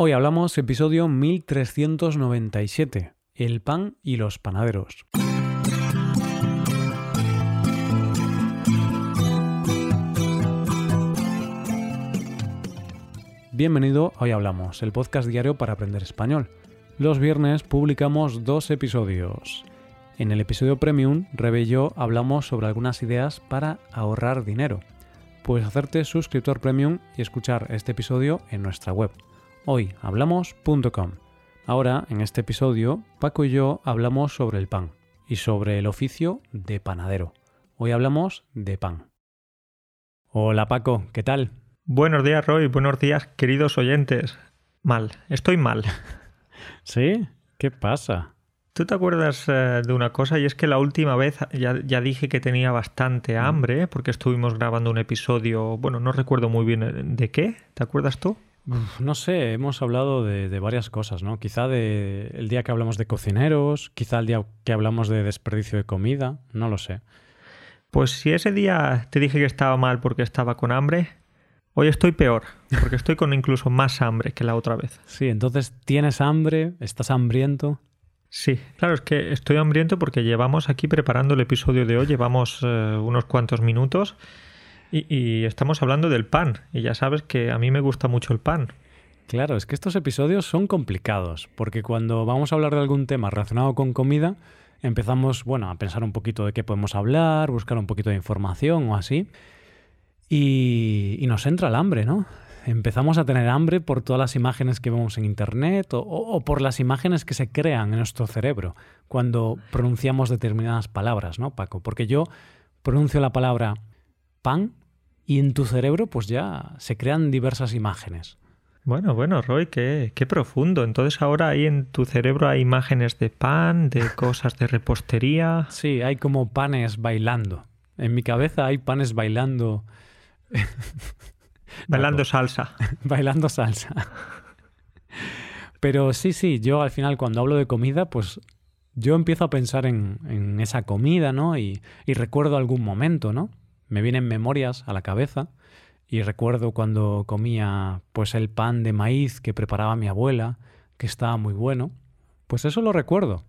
Hoy hablamos episodio 1397, el pan y los panaderos. Bienvenido a Hoy Hablamos, el podcast diario para aprender español. Los viernes publicamos dos episodios. En el episodio Premium, Rebe y yo hablamos sobre algunas ideas para ahorrar dinero. Puedes hacerte suscriptor Premium y escuchar este episodio en nuestra web hoyhablamos.com. Ahora, en este episodio, Paco y yo hablamos sobre el pan y sobre el oficio de panadero. Hoy hablamos de pan. Hola Paco, ¿qué tal? Buenos días Roy, buenos días queridos oyentes. Mal, estoy mal. ¿Sí? ¿Qué pasa? ¿Tú te acuerdas eh, de una cosa? Y es que la última vez ya, ya dije que tenía bastante mm. hambre porque estuvimos grabando un episodio, bueno, no recuerdo muy bien de qué, ¿te acuerdas tú? No sé, hemos hablado de, varias cosas, ¿no? Quizá de el día que hablamos de cocineros, quizá el día que hablamos de desperdicio de comida, no lo sé. Pues si ese día te dije que estaba mal porque estaba con hambre, hoy estoy peor, porque estoy con incluso más hambre que la otra vez. Sí, entonces tienes hambre, estás hambriento. Sí, claro, es que estoy hambriento porque llevamos aquí preparando el episodio de hoy, llevamos eh, unos cuantos minutos y, estamos hablando del pan, y ya sabes que a mí me gusta mucho el pan. Claro, es que estos episodios son complicados, porque cuando vamos a hablar de algún tema relacionado con comida, empezamos, bueno, a pensar un poquito de qué podemos hablar, buscar un poquito de información o así, y, nos entra el hambre, ¿no? Empezamos a tener hambre por todas las imágenes que vemos en Internet o por las imágenes que se crean en nuestro cerebro cuando pronunciamos determinadas palabras, ¿no, Paco? Porque yo pronuncio la palabra y en tu cerebro pues ya se crean diversas imágenes. Bueno, bueno, Roy, qué, qué, profundo. Entonces ahora ahí en tu cerebro hay imágenes de pan, de cosas de repostería. Sí, hay como panes bailando. En mi cabeza hay panes bailando. bailando salsa. bailando salsa. Pero sí, sí, yo al final cuando hablo de comida, pues yo empiezo a pensar en, en esa comida, ¿no? Y, y recuerdo algún momento, ¿no? Me vienen memorias a la cabeza y recuerdo cuando comía pues el pan de maíz que preparaba mi abuela, que estaba muy bueno. Pues eso lo recuerdo.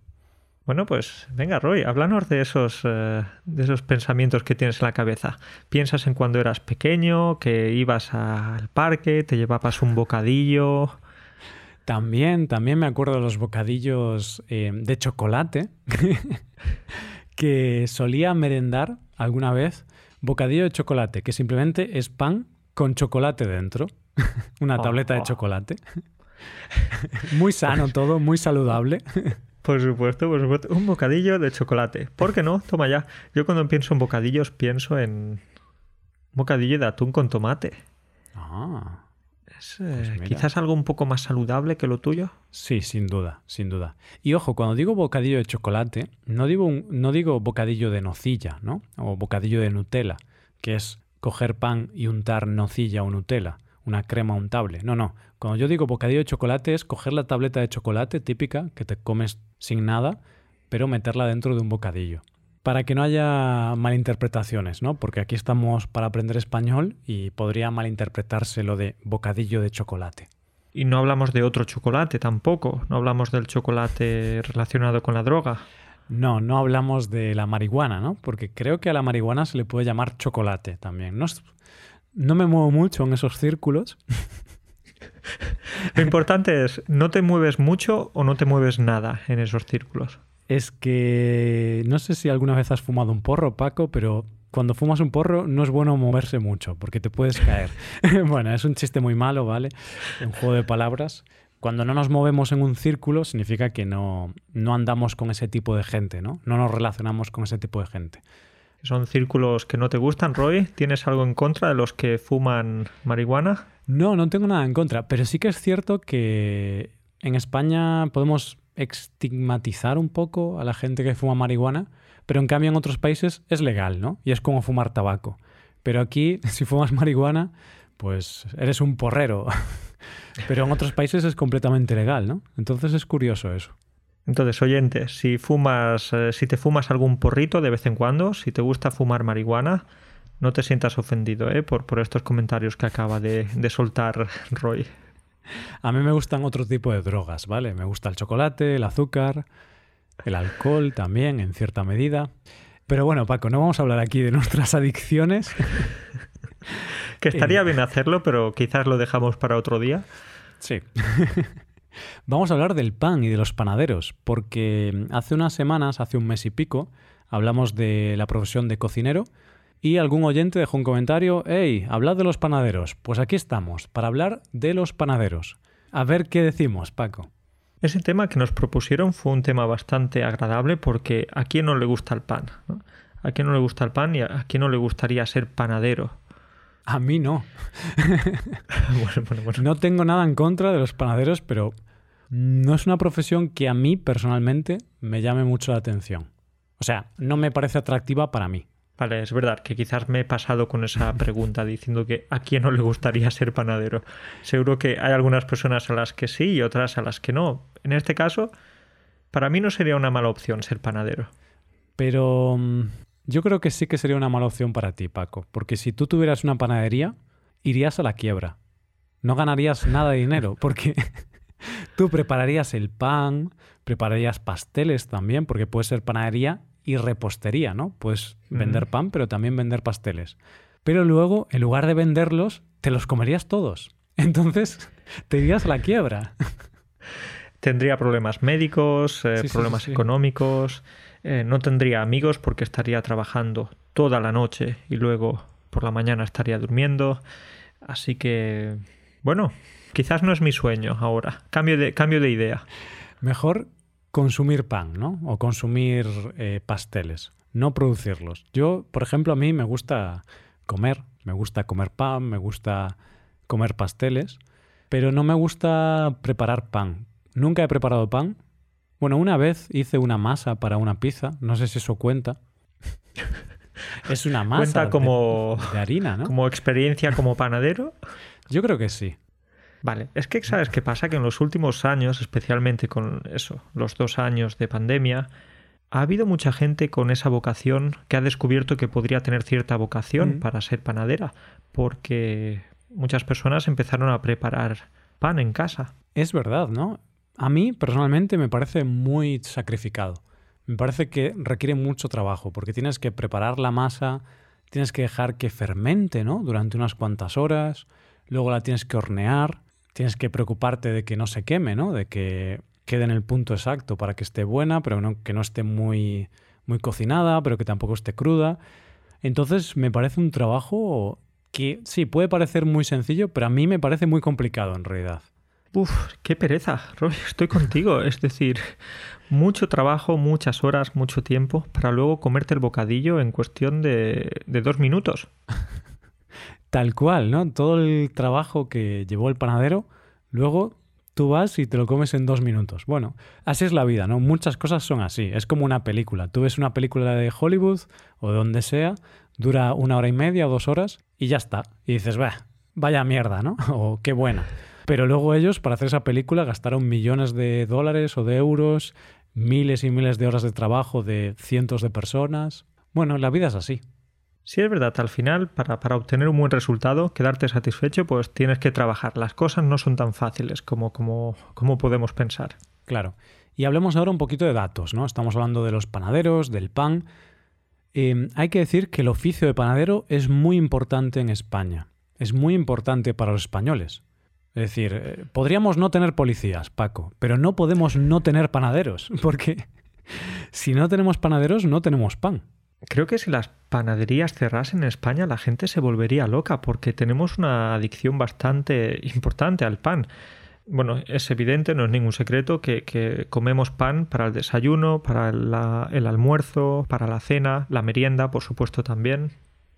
Bueno, pues venga, Roy, háblanos de esos, eh, de esos pensamientos que tienes en la cabeza. ¿Piensas en cuando eras pequeño, que ibas al parque, te llevabas un bocadillo? También, también me acuerdo de los bocadillos eh, de chocolate que solía merendar alguna vez Bocadillo de chocolate, que simplemente es pan con chocolate dentro. Una oh, tableta de oh. chocolate. muy sano todo, muy saludable. Por supuesto, por supuesto. Un bocadillo de chocolate. ¿Por qué no? Toma ya. Yo cuando pienso en bocadillos pienso en bocadillo de atún con tomate. Ah. Pues eh, quizás algo un poco más saludable que lo tuyo. Sí, sin duda, sin duda. Y ojo, cuando digo bocadillo de chocolate, no digo, no digo bocadillo de nocilla, ¿no? O bocadillo de Nutella, que es coger pan y untar nocilla o Nutella, una crema untable. No, no. Cuando yo digo bocadillo de chocolate es coger la tableta de chocolate típica que te comes sin nada, pero meterla dentro de un bocadillo para que no haya malinterpretaciones, ¿no? Porque aquí estamos para aprender español y podría malinterpretarse lo de bocadillo de chocolate. Y no hablamos de otro chocolate tampoco, no hablamos del chocolate relacionado con la droga. No, no hablamos de la marihuana, ¿no? Porque creo que a la marihuana se le puede llamar chocolate también. No, no me muevo mucho en esos círculos. Lo importante es, no te mueves mucho o no te mueves nada en esos círculos es que no sé si alguna vez has fumado un porro, Paco, pero cuando fumas un porro no es bueno moverse mucho porque te puedes caer. bueno, es un chiste muy malo, ¿vale? Un juego de palabras. Cuando no nos movemos en un círculo significa que no, no andamos con ese tipo de gente, ¿no? No nos relacionamos con ese tipo de gente. ¿Son círculos que no te gustan, Roy? ¿Tienes algo en contra de los que fuman marihuana? No, no tengo nada en contra, pero sí que es cierto que en España podemos estigmatizar un poco a la gente que fuma marihuana, pero en cambio en otros países es legal, ¿no? Y es como fumar tabaco. Pero aquí, si fumas marihuana, pues eres un porrero. pero en otros países es completamente legal, ¿no? Entonces es curioso eso. Entonces, oyente, si fumas, eh, si te fumas algún porrito de vez en cuando, si te gusta fumar marihuana, no te sientas ofendido ¿eh? por, estos comentarios que acaba de soltar Roy. A mí me gustan otro tipo de drogas, ¿vale? Me gusta el chocolate, el azúcar, el alcohol también, en cierta medida. Pero bueno, Paco, no vamos a hablar aquí de nuestras adicciones. que estaría bien hacerlo, pero quizás lo dejamos para otro día. Sí. vamos a hablar del pan y de los panaderos, porque hace unas semanas, hace un mes y pico, hablamos de la profesión de cocinero y algún oyente dejó un comentario, hey, hablad de los panaderos. Pues aquí estamos, para hablar de los panaderos. A ver qué decimos, Paco. Ese tema que nos propusieron fue un tema bastante agradable porque a quién no le gusta el pan. A quién no le gusta el pan y a quién no le gustaría ser panadero. A mí no. No tengo nada en contra de los panaderos, pero no es una profesión que a mí personalmente me llame mucho la atención. O sea, no me parece atractiva para mí. Vale, es verdad que quizás me he pasado con esa pregunta diciendo que a quién no le gustaría ser panadero. Seguro que hay algunas personas a las que sí y otras a las que no. En este caso, para mí no sería una mala opción ser panadero. Pero mm, yo creo que sí que sería una mala opción para ti, Paco, porque si tú tuvieras una panadería, irías a la quiebra. No ganarías nada de dinero, porque tú prepararías el pan, prepararías pasteles también, porque puede ser panadería y repostería, ¿no? Puedes vender pan, pero también vender pasteles. Pero luego, en lugar de venderlos, te los comerías todos. Entonces, te irías a la quiebra. Tendría problemas médicos, eh, problemas económicos, eh, no tendría amigos porque estaría trabajando toda la noche y luego por la mañana estaría durmiendo. Así que, bueno, quizás no es mi sueño ahora. Cambio de, cambio de idea. Mejor consumir pan, ¿no? O consumir eh, pasteles, no producirlos. Yo, por ejemplo, a mí me gusta comer, me gusta comer pan, me gusta comer pasteles, pero no me gusta preparar pan. Nunca he preparado pan. Bueno, una vez hice una masa para una pizza, no sé si eso cuenta. es una masa ¿Cuenta como, de harina, ¿no? Como experiencia como panadero. Yo creo que sí. Vale, es que sabes qué pasa, que en los últimos años, especialmente con eso, los dos años de pandemia, ha habido mucha gente con esa vocación que ha descubierto que podría tener cierta vocación mm. para ser panadera, porque muchas personas empezaron a preparar pan en casa. Es verdad, ¿no? A mí personalmente me parece muy sacrificado. Me parece que requiere mucho trabajo, porque tienes que preparar la masa, tienes que dejar que fermente, ¿no? Durante unas cuantas horas, luego la tienes que hornear, tienes que preocuparte de que no se queme, ¿no? De que quede en el punto exacto para que esté buena, pero que no esté muy, muy cocinada, pero que tampoco esté cruda. Entonces me parece un trabajo que sí, puede parecer muy sencillo, pero a mí me parece muy complicado en realidad. Uf, qué pereza, Roy, estoy contigo. Es decir, mucho trabajo, muchas horas, mucho tiempo para luego comerte el bocadillo en cuestión de, de dos minutos. Tal cual, ¿no? Todo el trabajo que llevó el panadero, luego tú vas y te lo comes en dos minutos. Bueno, así es la vida, ¿no? Muchas cosas son así. Es como una película. Tú ves una película de Hollywood o de donde sea, dura una hora y media o dos horas y ya está. Y dices, vaya mierda, ¿no? o qué buena. Pero luego ellos, para hacer esa película, gastaron millones de dólares o de euros, miles y miles de horas de trabajo de cientos de personas. Bueno, la vida es así. Si es verdad, al final, para, para, obtener un buen resultado, quedarte satisfecho, pues tienes que trabajar. Las cosas no son tan fáciles como, como, como podemos pensar. Claro. Y hablemos ahora un poquito de datos, ¿no? Estamos hablando de los panaderos, del pan. Em, hay que decir que el oficio de panadero es muy importante en España. Es muy importante para los españoles. Es decir, eh, podríamos no tener policías, Paco, pero no podemos no tener panaderos, porque si no tenemos panaderos no tenemos pan. Creo que si las panaderías cerrasen en España la gente se volvería loca porque tenemos una adicción bastante importante al pan. Bueno, es evidente, no es ningún secreto, que, comemos pan para el desayuno, para el almuerzo, para la cena, la merienda, por supuesto también.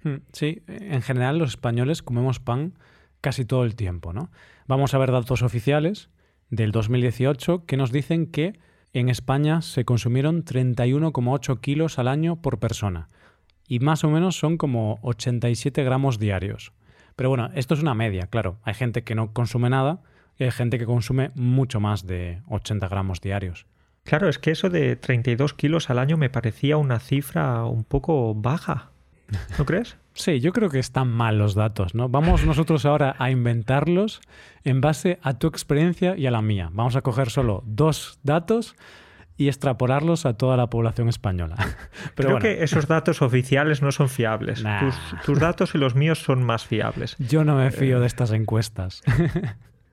Hmm, sí, en general los españoles comemos pan casi todo el tiempo, ¿no? Vamos a ver datos oficiales del 2018 que nos dicen que en España se consumieron 31,8 kilos al año por persona y más o menos son como 87 gramos diarios. Pero bueno, esto es una media, claro. Hay gente que no consume nada y hay gente que consume mucho más de 80 gramos diarios. Claro, es que eso de 32 kilos al año me parecía una cifra un poco baja. ¿No crees? Sí, yo creo que están mal los datos, ¿no? Vamos nosotros ahora a inventarlos en base a tu experiencia y a la mía. Vamos a coger solo dos datos y extrapolarlos a toda la población española. Pero Creo que esos datos oficiales no son fiables. Tus, datos y los míos son más fiables. Yo no me fío de estas encuestas.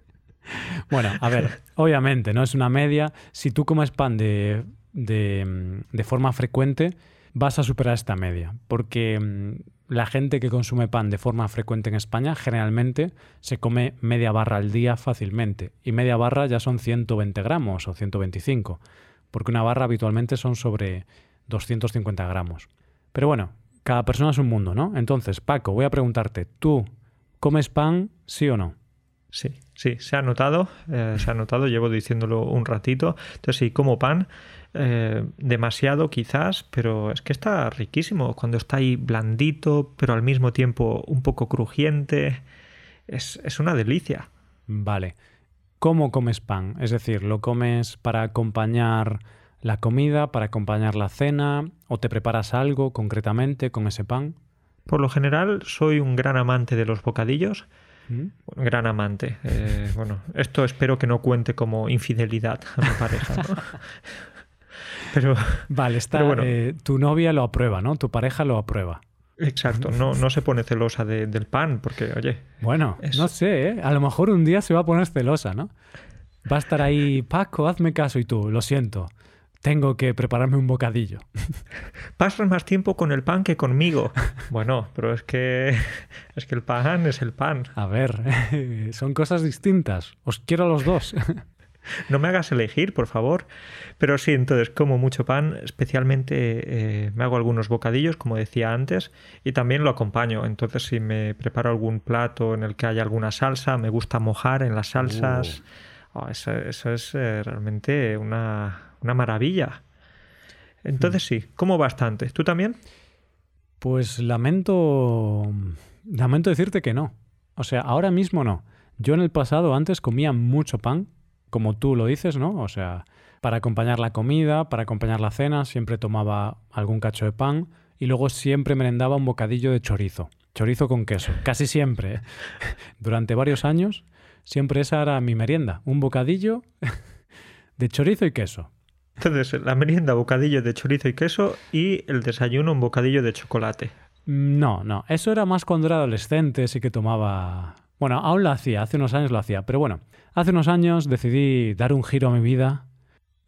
bueno, a ver, obviamente, ¿no? Es una media. Si tú comes pan de, de, de forma frecuente, vas a superar esta media. Porque mm, la gente que consume pan de forma frecuente en España generalmente se come media barra al día fácilmente. Y media barra ya son 120 gramos o 125, porque una barra habitualmente son sobre 250 gramos. Pero bueno, cada persona es un mundo, ¿no? Entonces, Paco, voy a preguntarte, ¿tú comes pan, sí o no? Sí, sí, se ha notado, eh, se ha notado, llevo diciéndolo un ratito. Entonces, sí, como pan, eh, demasiado quizás, pero es que está riquísimo cuando está ahí blandito, pero al mismo tiempo un poco crujiente. Es, es una delicia. Vale. ¿Cómo comes pan? Es decir, ¿lo comes para acompañar la comida, para acompañar la cena? ¿O te preparas algo concretamente con ese pan? Por lo general, soy un gran amante de los bocadillos. ¿Mm? Gran amante. Eh, bueno, esto espero que no cuente como infidelidad a mi pareja. ¿no? Pero, vale, está, bueno. Eh, tu novia lo aprueba, ¿no? Tu pareja lo aprueba. Exacto, no, no se pone celosa del pan, porque, oye. Bueno, no sé, ¿eh? a lo mejor un día se va a poner celosa, ¿no? Va a estar ahí, Paco, hazme caso, y tú, lo siento, tengo que prepararme un bocadillo. Pasas más tiempo con el pan que conmigo. Bueno, pero es que es que el pan es el pan. A ver, son cosas distintas. Os quiero a los dos. No me hagas elegir, por favor. Pero sí, entonces como mucho pan, especialmente eh, me hago algunos bocadillos, como decía antes, y también lo acompaño. Entonces si me preparo algún plato en el que haya alguna salsa, me gusta mojar en las salsas. Uh. Oh, eso, es eh, realmente una, una maravilla. Entonces hmm. sí, como bastante. ¿Tú también? Pues lamento, lamento decirte que no. O sea, ahora mismo no. Yo en el pasado antes comía mucho pan, como tú lo dices, ¿no? O sea, para acompañar la comida, para acompañar la cena, siempre tomaba algún cacho de pan y luego siempre merendaba un bocadillo de chorizo. Chorizo con queso, casi siempre. ¿eh? Durante varios años, siempre esa era mi merienda. Un bocadillo de chorizo y queso. Entonces, la merienda, bocadillo de chorizo y queso y el desayuno, un bocadillo de chocolate. No, no. Eso era más cuando era adolescente, sí que tomaba bueno, aún lo hacía, hace unos años lo hacía, pero bueno, hace unos años decidí dar un giro a mi vida.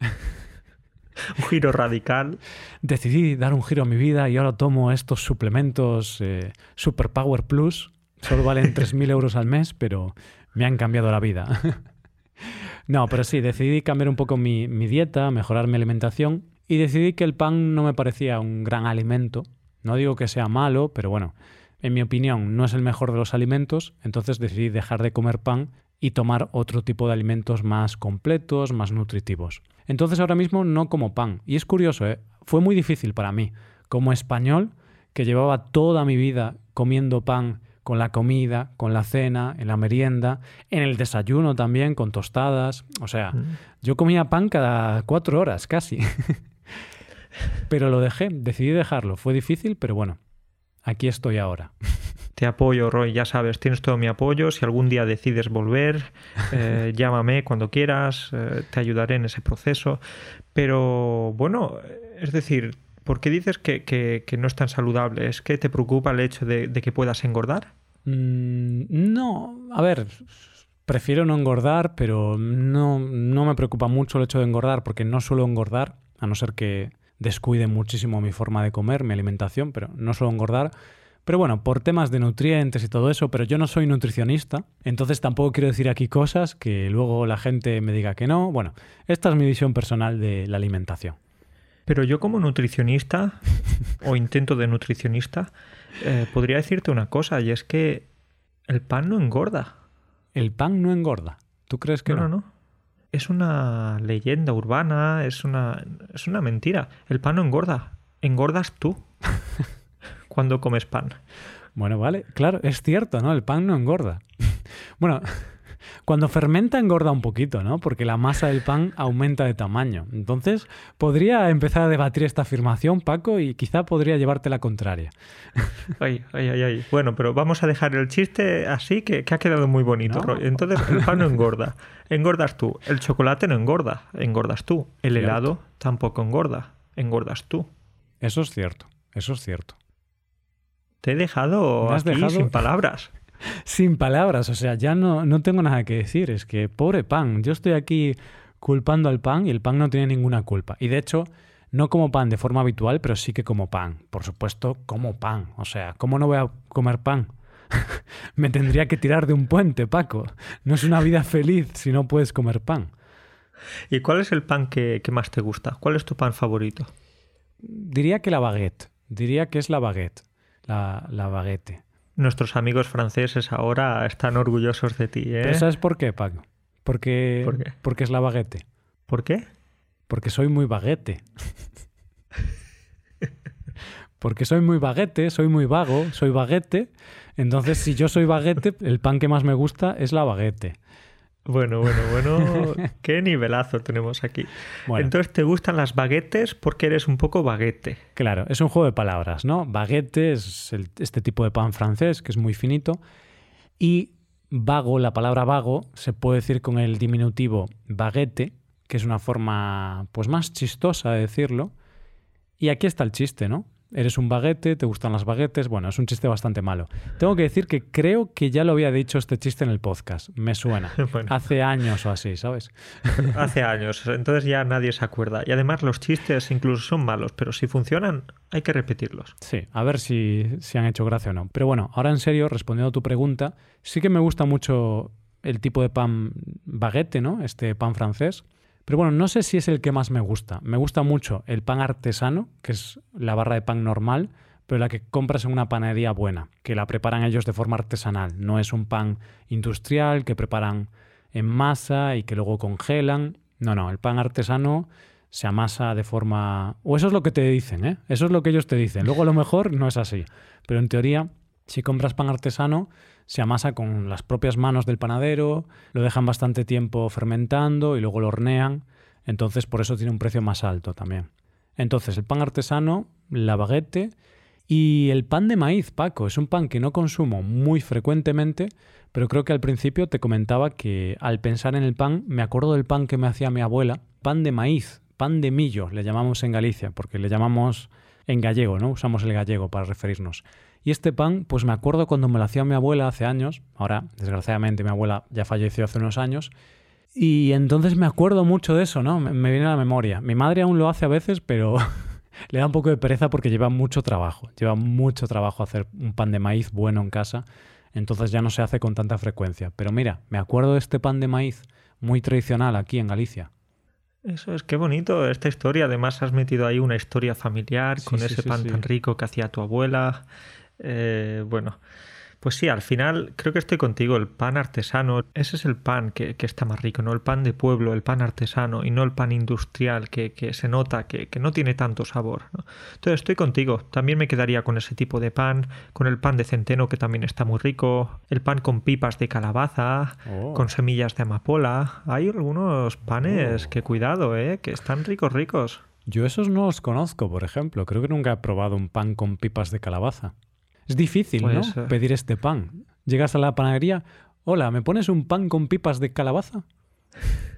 un giro radical. Decidí dar un giro a mi vida y ahora tomo estos suplementos eh, Super Power Plus. Solo valen 3.000 euros al mes, pero me han cambiado la vida. no, pero sí, decidí cambiar un poco mi, mi dieta, mejorar mi alimentación y decidí que el pan no me parecía un gran alimento. No digo que sea malo, pero bueno, en mi opinión, no es el mejor de los alimentos, entonces decidí dejar de comer pan y tomar otro tipo de alimentos más completos, más nutritivos. Entonces ahora mismo no como pan. Y es curioso, ¿eh? fue muy difícil para mí, como español, que llevaba toda mi vida comiendo pan con la comida, con la cena, en la merienda, en el desayuno también, con tostadas. O sea, mm. yo comía pan cada cuatro horas casi. pero lo dejé, decidí dejarlo. Fue difícil, pero bueno, aquí estoy ahora. Te apoyo, Roy, ya sabes, tienes todo mi apoyo. Si algún día decides volver, eh, llámame cuando quieras, eh, te ayudaré en ese proceso. Pero bueno, es decir, ¿por qué dices que, no es tan saludable? ¿Es que te preocupa el hecho de, que puedas engordar? Mm, no, a ver, prefiero no engordar, pero no, no me preocupa mucho el hecho de engordar porque no suelo engordar, a no ser que descuide muchísimo mi forma de comer, mi alimentación, pero no suelo engordar. Pero bueno, por temas de nutrientes y todo eso, pero yo no soy nutricionista, entonces tampoco quiero decir aquí cosas que luego la gente me diga que no. Bueno, esta es mi visión personal de la alimentación. Pero yo como nutricionista, o intento de nutricionista, eh, podría decirte una cosa, y es que el pan no engorda. El pan no engorda. ¿Tú crees que no? No, no es una leyenda urbana, es una, es una mentira. El pan no engorda, engordas tú cuando comes pan. Bueno, vale, claro, es cierto, ¿no? El pan no engorda. bueno, Cuando fermenta engorda un poquito, ¿no? Porque la masa del pan aumenta de tamaño. Entonces, podría empezar a debatir esta afirmación, Paco, y quizá podría llevarte la contraria. Ay, ay, ay, ay. Bueno, pero vamos a dejar el chiste así, que, ha quedado muy bonito. Entonces, el pan no engorda. Engordas tú. El chocolate no engorda. Engordas tú. El helado tampoco engorda. Engordas tú. Eso es cierto. Eso es cierto. Te he dejado, aquí sin palabras sin palabras, o sea, ya no, no tengo nada que decir, es que pobre pan, yo estoy aquí culpando al pan y el pan no tiene ninguna culpa. Y de hecho, no como pan de forma habitual, pero sí que como pan. Por supuesto, como pan. O sea, ¿cómo no voy a comer pan? Me tendría que tirar de un puente, Paco. No es una vida feliz si no puedes comer pan. ¿Y cuál es el pan que, que más te gusta? ¿Cuál es tu pan favorito? Diría que la baguette. Diría que es la baguette. La, la baguette. Nuestros amigos franceses ahora están orgullosos de ti, ¿eh? ¿Sabes por qué, Paco? Porque, ¿Por qué? Porque es la baguette. ¿Por qué? Porque soy muy baguette. porque soy muy baguette, soy muy vago, soy baguette. Entonces, si yo soy baguette, el pan que más me gusta es la baguette. Bueno, bueno, bueno, qué nivelazo tenemos aquí. Entonces, ¿te gustan las baguetes porque eres un poco baguete? Claro, es un juego de palabras, ¿no? Baguette es este tipo de pan francés que es muy finito y vago, la palabra vago, se puede decir con el diminutivo baguette, que es una forma pues más chistosa de decirlo. Y aquí está el chiste, ¿no? Eres un baguete, te gustan las baguetes. Bueno, es un chiste bastante malo. Tengo que decir que creo que ya lo había dicho este chiste en el podcast. Me suena. Hace años o así, ¿sabes? Hace años. Entonces ya nadie se acuerda. Y además los chistes incluso son malos, pero si funcionan hay que repetirlos. Sí, a ver si, si han hecho gracia o no. Pero bueno, ahora en serio, respondiendo a tu pregunta, sí que me gusta mucho el tipo de pan baguete, ¿no? Este pan francés. Pero bueno, no sé si es el que más me gusta. Me gusta mucho el pan artesano, que es la barra de pan normal, pero la que compras en una panadería buena, que la preparan ellos de forma artesanal. No es un pan industrial que preparan en masa y que luego congelan. No, no, el pan artesano se amasa de forma... O eso es lo que te dicen, ¿eh? Eso es lo que ellos te dicen. Luego a lo mejor no es así. Pero en teoría, si compras pan artesano, se amasa con las propias manos del panadero, lo dejan bastante tiempo fermentando y luego lo hornean, entonces por eso tiene un precio más alto también. Entonces el pan artesano, la baguette y el pan de maíz, Paco, es un pan que no consumo muy frecuentemente, pero creo que al principio te comentaba que al pensar en el pan me acuerdo del pan que me hacía mi abuela, pan de maíz, pan de millo, le llamamos en Galicia, porque le llamamos en gallego, ¿no? Usamos el gallego para referirnos. Y este pan, pues me acuerdo cuando me lo hacía mi abuela hace años, ahora desgraciadamente mi abuela ya falleció hace unos años, y entonces me acuerdo mucho de eso, ¿no? Me, viene a la memoria. Mi madre aún lo hace a veces, pero le da un poco de pereza porque lleva mucho trabajo, lleva mucho trabajo hacer un pan de maíz bueno en casa, entonces ya no se hace con tanta frecuencia. Pero mira, me acuerdo de este pan de maíz muy tradicional aquí en Galicia. Eso es, qué bonito esta historia. Además, has metido ahí una historia familiar con ese pan tan rico que hacía tu abuela. Eh, bueno, pues sí, al final creo que estoy contigo. El pan artesano, ese es el pan que, está más rico, ¿no? El pan de pueblo, el pan artesano y no el pan industrial que, se nota que, no tiene tanto sabor. Entonces estoy contigo. También me quedaría con ese tipo de pan, con el pan de centeno que también está muy rico, el pan con pipas de calabaza, oh. con semillas de amapola. Hay algunos panes oh. que cuidado, ¿eh? Que están ricos, ricos. Yo esos no los conozco, por ejemplo. Creo que nunca he probado un pan con pipas de calabaza. Es difícil, ¿no? Pedir este pan. Llegas a la panadería, hola, ¿me pones un pan con pipas de calabaza?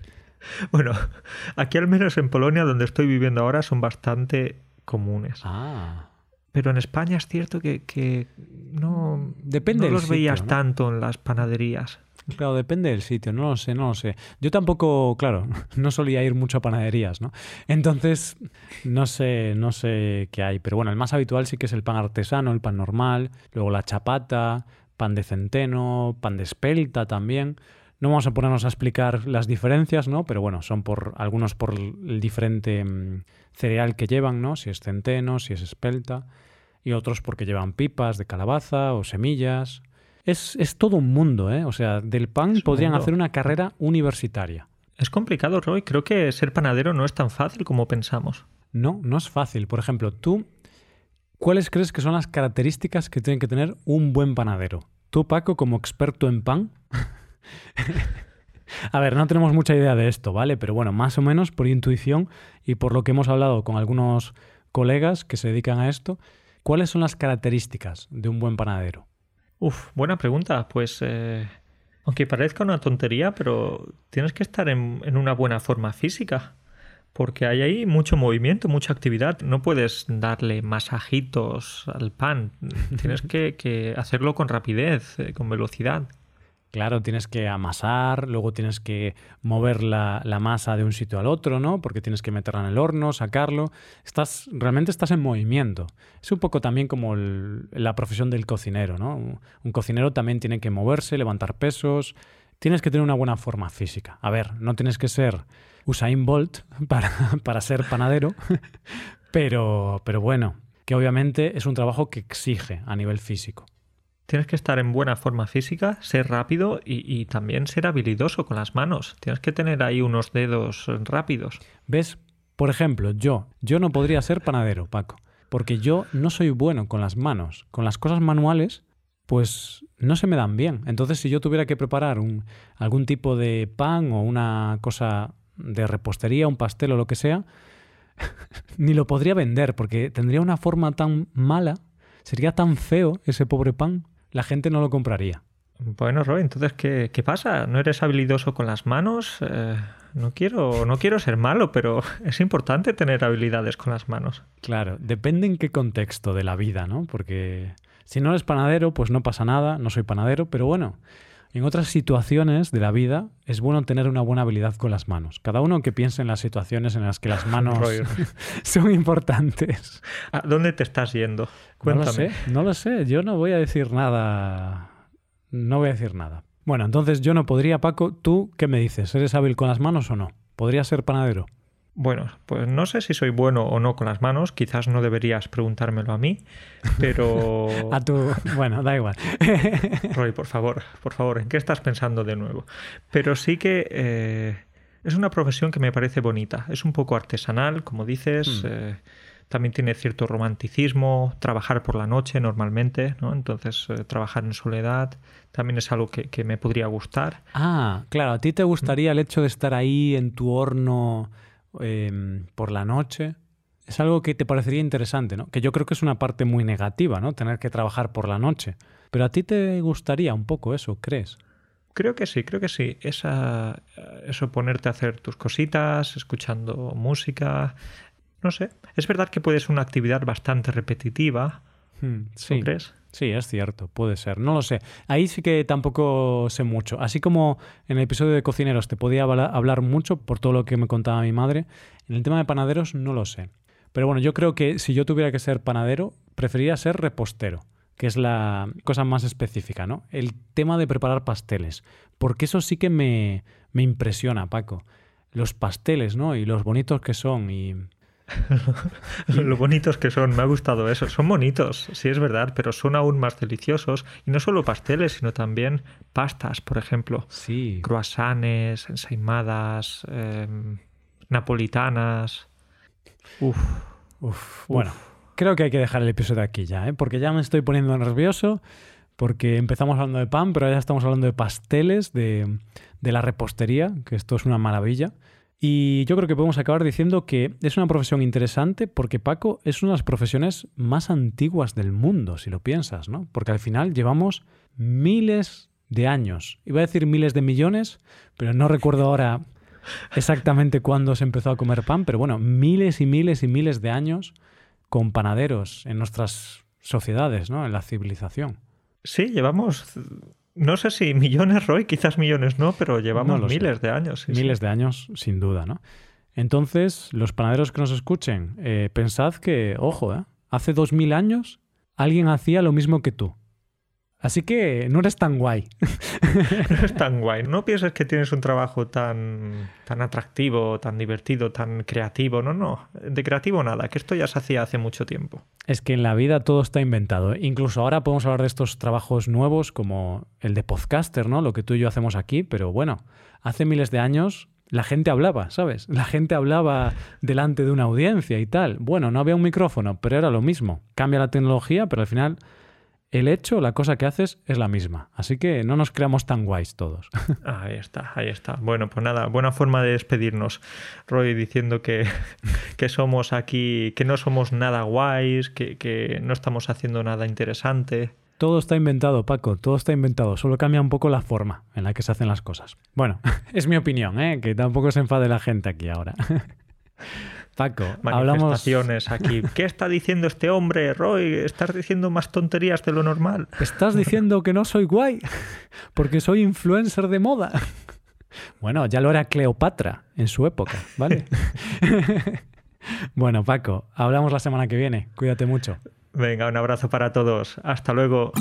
Bueno, aquí al menos en Polonia, donde estoy viviendo ahora, son bastante comunes. Ah. Pero en España es cierto que, no, Depende no los veías tanto en las panaderías. Claro, depende del sitio, no lo sé, no lo sé. Yo tampoco, claro, no solía ir mucho a panaderías, ¿no? Entonces, no sé, no sé qué hay. Pero bueno, el más habitual sí que es el pan artesano, el pan normal, luego la chapata, pan de centeno, pan de espelta también. No vamos a ponernos a explicar las diferencias, ¿no? Pero bueno, son por algunos por el diferente mm, cereal que llevan, ¿no? Si es centeno, si es espelta, y otros porque llevan pipas de calabaza o semillas. Es, todo un mundo, ¿eh? O sea, del pan podrían hacer una carrera universitaria. Es complicado, Roy. Creo que ser panadero no es tan fácil como pensamos. No, no es fácil. Por ejemplo, tú, ¿cuáles crees que son las características que tiene que tener un buen panadero? Tú, Paco, como experto en pan. A ver, no tenemos mucha idea de esto, ¿vale? Pero bueno, más o menos por intuición y por lo que hemos hablado con algunos colegas que se dedican a esto, ¿cuáles son las características de un buen panadero? Uf, buena pregunta. Pues, eh, aunque parezca una tontería, pero tienes que estar en, una buena forma física. Porque hay ahí mucho movimiento, mucha actividad. No puedes darle masajitos al pan. Tienes que, que hacerlo con rapidez, eh, con velocidad. Claro, tienes que amasar, luego tienes que mover la, masa de un sitio al otro, ¿no? Porque tienes que meterla en el horno, sacarlo. Estás, realmente estás en movimiento. Es un poco también como la profesión del cocinero, ¿no? Un cocinero también tiene que moverse, levantar pesos. Tienes que tener una buena forma física. A ver, no tienes que ser Usain Bolt para, para ser panadero, pero, pero bueno, que obviamente es un trabajo que exige a nivel físico. Tienes que estar en buena forma física, ser rápido y, también ser habilidoso con las manos. Tienes que tener ahí unos dedos rápidos. ¿Ves? Por ejemplo, yo, yo no podría ser panadero, Paco, porque yo no soy bueno con las manos. Con las cosas manuales, pues no se me dan bien. Entonces, si yo tuviera que preparar un, algún tipo de pan o una cosa de repostería, un pastel o lo que sea, ni lo podría vender porque tendría una forma tan mala, sería tan feo ese pobre pan la gente no lo compraría. Bueno, Roy, entonces, ¿qué, pasa? ¿No eres habilidoso con las manos? Eh, no, quiero, no quiero ser malo, pero es importante tener habilidades con las manos. Claro, depende en qué contexto de la vida, ¿no? Porque si no eres panadero, pues no pasa nada, no soy panadero, pero bueno, en otras situaciones de la vida es bueno tener una buena habilidad con las manos. Cada uno que piense en las situaciones en las que las manos son importantes. ¿A dónde te estás yendo? Cuéntame. No lo sé, no lo sé. Yo no voy a decir nada. No voy a decir nada. Bueno, entonces yo no podría, Paco. ¿Tú qué me dices? ¿Eres hábil con las manos o no? ¿Podría ser panadero? Bueno, pues no sé si soy bueno o no con las manos, quizás no deberías preguntármelo a mí, pero... a tu... Bueno, da igual. Roy, por favor, por favor, ¿en qué estás pensando de nuevo? Pero sí que eh, es una profesión que me parece bonita, es un poco artesanal, como dices, hmm. eh, también tiene cierto romanticismo, trabajar por la noche normalmente, ¿no? Entonces, eh, trabajar en soledad también es algo que, que me podría gustar. Ah, claro, a ti te gustaría el hecho de estar ahí en tu horno Em, por la noche. Es algo que te parecería interesante, ¿no? Que yo creo que es una parte muy negativa, ¿no? Tener que trabajar por la noche. Pero a ti te gustaría un poco eso, ¿crees? Creo que sí, creo que sí. Esa, eso ponerte a hacer tus cositas, escuchando música. No sé. Es verdad que puede ser una actividad bastante repetitiva. Hmm, sí. crees? Sí, es cierto, puede ser. No lo sé. Ahí sí que tampoco sé mucho. Así como en el episodio de cocineros te podía hablar mucho por todo lo que me contaba mi madre, en el tema de panaderos no lo sé. Pero bueno, yo creo que si yo tuviera que ser panadero, preferiría ser repostero, que es la cosa más específica, ¿no? El tema de preparar pasteles. Porque eso sí que me, me impresiona, Paco. Los pasteles, ¿no? Y los bonitos que son y Lo bonitos que son, me ha gustado eso. Son bonitos, sí es verdad, pero son aún más deliciosos. Y no solo pasteles, sino también pastas, por ejemplo. Sí. Croissants, ensaimadas, em, napolitanas. Uf. Uf. Bueno, creo que hay que dejar el episodio aquí ya, ¿eh? porque ya me estoy poniendo nervioso. Porque empezamos hablando de pan, pero ya estamos hablando de pasteles, de, de la repostería, que esto es una maravilla. Y yo creo que podemos acabar diciendo que es una profesión interesante porque Paco es una de las profesiones más antiguas del mundo, si lo piensas, ¿no? Porque al final llevamos miles de años. Iba a decir miles de millones, pero no recuerdo ahora exactamente cuándo se empezó a comer pan, pero bueno, miles y miles y miles de años con panaderos en nuestras sociedades, ¿no? En la civilización. Sí, llevamos no sé si millones, Roy, quizás millones no, pero llevamos miles de años. miles de años, sin duda, ¿no? Entonces, los panaderos que nos escuchen, eh, pensad que, ojo, ¿eh? hace dos mil años alguien hacía lo mismo que tú. Así que no eres tan guay. no eres tan guay. No pienses que tienes un trabajo tan, tan atractivo, tan divertido, tan creativo. No, no. De creativo nada, que esto ya se hacía hace mucho tiempo. Es que en la vida todo está inventado. Incluso ahora podemos hablar de estos trabajos nuevos como el de podcaster, ¿no? Lo que tú y yo hacemos aquí, pero bueno, hace miles de años la gente hablaba, ¿sabes? La gente hablaba delante de una audiencia y tal. Bueno, no había un micrófono, pero era lo mismo. Cambia la tecnología, pero al final el hecho, la cosa que haces es la misma. Así que no nos creamos tan guays todos. Ahí está, ahí está. Bueno, pues nada, buena forma de despedirnos. Roy diciendo que, que somos aquí, que no somos nada guays, que, que no estamos haciendo nada interesante. Todo está inventado, Paco, todo está inventado, solo cambia un poco la forma en la que se hacen las cosas. Bueno, es mi opinión, ¿eh? que tampoco se enfade la gente aquí ahora. Paco, manifestaciones aquí. ¿Qué está diciendo este hombre, Roy? ¿Estás diciendo más tonterías de lo normal? ¿Estás diciendo que no soy guay? Porque soy influencer de moda. Bueno, ya lo era Cleopatra en su época, ¿vale? bueno, Paco, hablamos la semana que viene. Cuídate mucho. Venga, un abrazo para todos. Hasta luego.